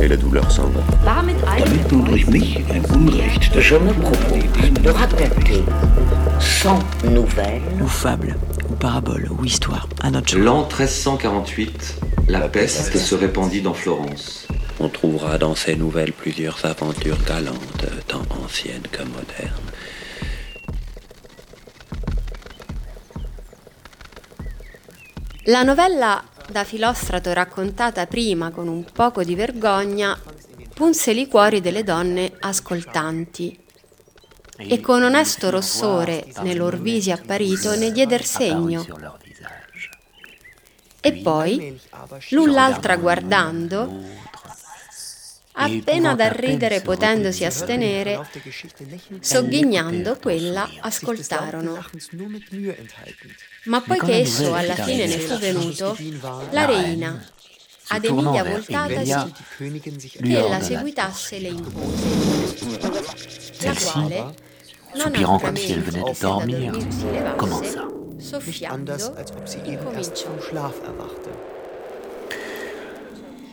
et la douleur s'en va. Damit Damit tue ich mich ein Unrecht, das Je me propose de raconter sans nouvelles ou fable, ou parabole, ou histoire, à notre L'an 1348, la peste se répandit dans Florence. On trouvera dans ces nouvelles plusieurs aventures galantes, tant anciennes que modernes. La novella da Filostrato raccontata prima con un poco di vergogna punse i cuori delle donne ascoltanti e con onesto rossore nei lor visi apparito ne dieder segno. E poi, l'un l'altra guardando, appena da ridere potendosi astenere, sogghignando quella ascoltarono. Ma poiché esso alla fine ne fu venuto, la reina, ad Emilia voltatasi, che ella seguitasse le impose, la quale, non soupirant comme si elle venait de dormir, commença. Soffiando, incominciò.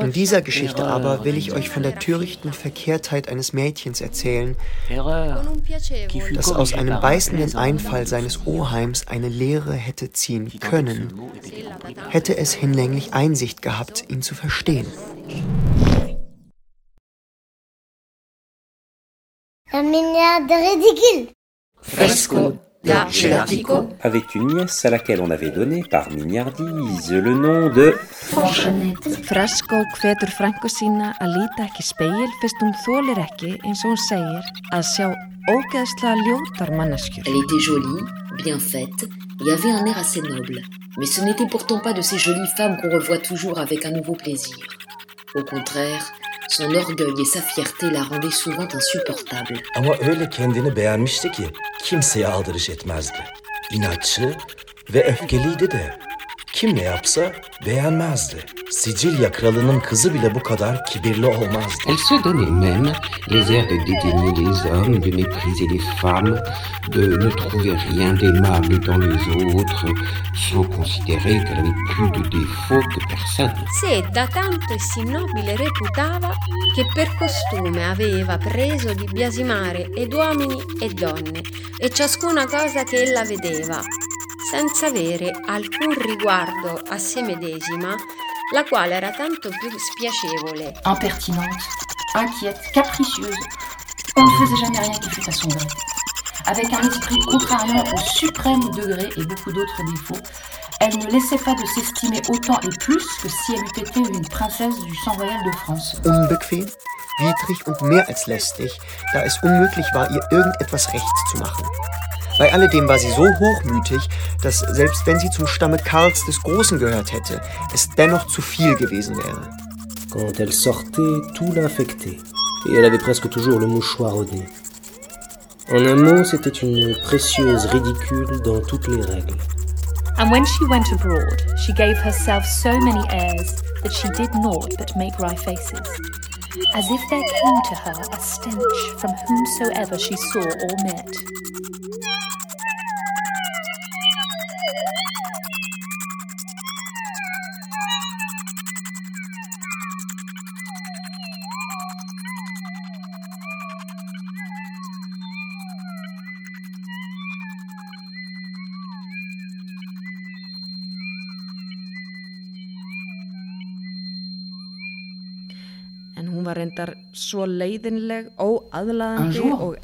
In dieser Geschichte aber will ich euch von der törichten Verkehrtheit eines Mädchens erzählen, das aus einem beißenden Einfall seines Oheims eine Lehre hätte ziehen können, hätte es hinlänglich Einsicht gehabt, ihn zu verstehen. Fresco. Gelatico avait une nièce à laquelle on avait donné, par mignardise, le nom de Fresco hvetur frænku sína að líta ekki í speil fyrst hún þólir ekki, eins og hún segir, að sjá ógeðslega ljótar manneskjur. Elle était jolie, bien faite, et avait un air assez noble. Mais ce n'était pourtant pas de ces jolies femmes qu'on revoit toujours avec un nouveau plaisir. Au contraire, son orgueil et sa fierté la rendaient souvent insupportable. Ama öyle kendini beğenmişti ki kimseye aldırış etmezdi. İnatçı ve öfkeliydi de. Kim ne yapsa beğenmezdi. Sicilya kralının kızı bile bu kadar kibirli olmazdı. Elle se donnait même les airs de dédaigner les hommes, de mépriser les femmes, de ne trouver rien d'aimable dans les autres, sans considérer qu'elle avait plus de défauts que personne. se da tanto e sì nobile reputava che per costume aveva preso di biasimare ed uomini e donne e ciascuna cosa che ella vedeva, senza avere alcun riguardo a se medesima, la quale era tanto più spiacevole. Impertinente, inquiète, capricieuse, on ne faisait jamais rien qui fût à son gré. Avec un esprit contrairement au suprême degré et beaucoup d'autres défauts, elle ne laissait pas de s'estimer autant et plus que si elle eût été une princesse du sang royal de France. Unbequem, widrig und mehr als lästig, da es unmöglich war, ihr irgendetwas recht zu machen. Bei alledem war sie so hochmütig, dass selbst wenn sie zum Stamme Karls des Großen gehört hätte, es dennoch zu viel gewesen wäre. Quand elle sortait, tout l'affectait. Et elle avait presque toujours le mouchoir au nez. En un mot, c'était une précieuse ridicule dans toutes les règles. And when she went abroad, she gave herself so many airs that she did naught but make wry faces, as if there came to her a stench from whomsoever she saw or met. Un jour,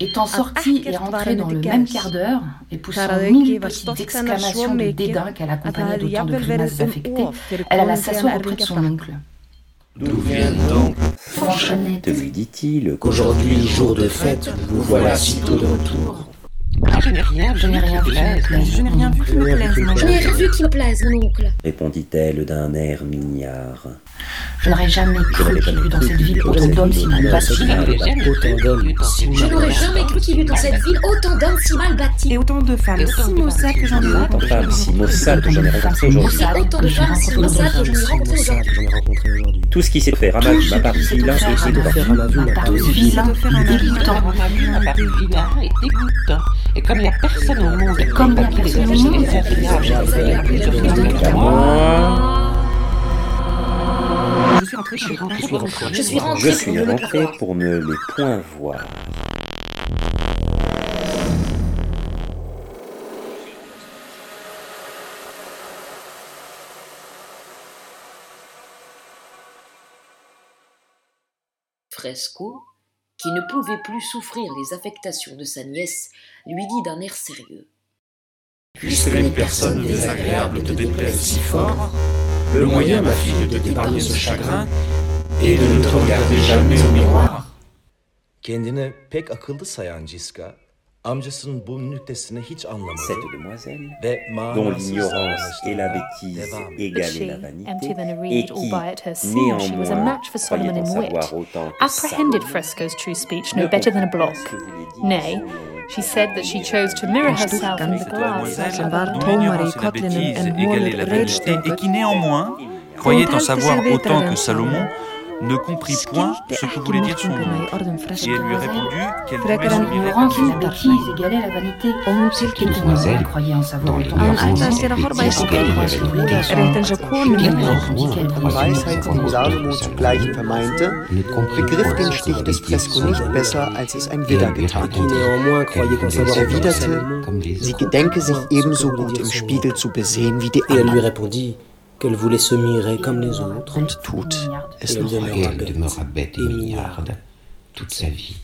étant sortie et rentrée dans le même quart d'heure, et poussant mille petites exclamations de dédain qu'elle accompagnait d'autant de grimaces affectées, elle alla s'asseoir auprès de son oncle. D'où vient donc Fanchonette lui dit-il qu'aujourd'hui, jour de fête, vous voilà sitôt de retour? Je n'ai rien, je n'ai rien vu qui me plaise. Je n'ai rien vu qui me plaise, mon Je n'ai rien vu qui me plaise, mon oncle. Répondit-elle d'un air mignard. Je n'aurais jamais cru qu'il y eût dans cette ville autant d'hommes si mal bâtis. Je n'aurais jamais cru qu'il y eût dans cette ville autant d'hommes si mal bâtis. Et autant de femmes si maussades que j'en ai Autant de femmes si maussades que j'en ai rencontrées aujourd'hui. Et autant de femmes si maussades que je n'ai rencontrées aujourd'hui. Tout ce qui s'est fait, Ramavu m'a paru vilain et dégoûtant. Vilain et dégoûtant. m'a paru vilain et dégoûtant. Comme il n'y a personne au monde, Comme il n'y a personne au monde, Je suis rentré, je suis rentré, Je suis rentrée. Je suis rentré pour ne les point voir. Fresco, qui ne pouvait plus souffrir les affectations de sa nièce, lui dit d'un air sérieux. Puisque les personnes désagréables te déplaisent si fort, le moyen, ma fille, de t'épargner ce chagrin est de ne te regarder jamais au miroir. Kendini pek akıllı sayan Ciska, amcasının bu nüktesini hiç anlamadı. Cette demoiselle, dont l'ignorance et la bêtise égalaient la vanité, emptier than a et qui, néanmoins, match for Solomon croyait en savoir autant que apprehended Fresco's true speech no better than a block. Nay, she said that she chose to mirror herself in the glass. dont l'ignorance et la bêtise égalaient la vanité, et qui néanmoins croyait en savoir autant que Salomon, ne comprit point ce que voulait dire son nom. Et elle lui répondit qu'elle voulait se livrer que Die Weisheit, die Salomo zugleich vermeinte, begriff den Stich des Fresko nicht besser, als es ein Widder getan hätte. Er erwiderte, sie gedenke sich ebenso gut im Spiegel zu besehen wie die anderen. Qu'elle voulait se mirer comme les autres. Und tut es noch elle demeura bête et mignarde toute sa vie.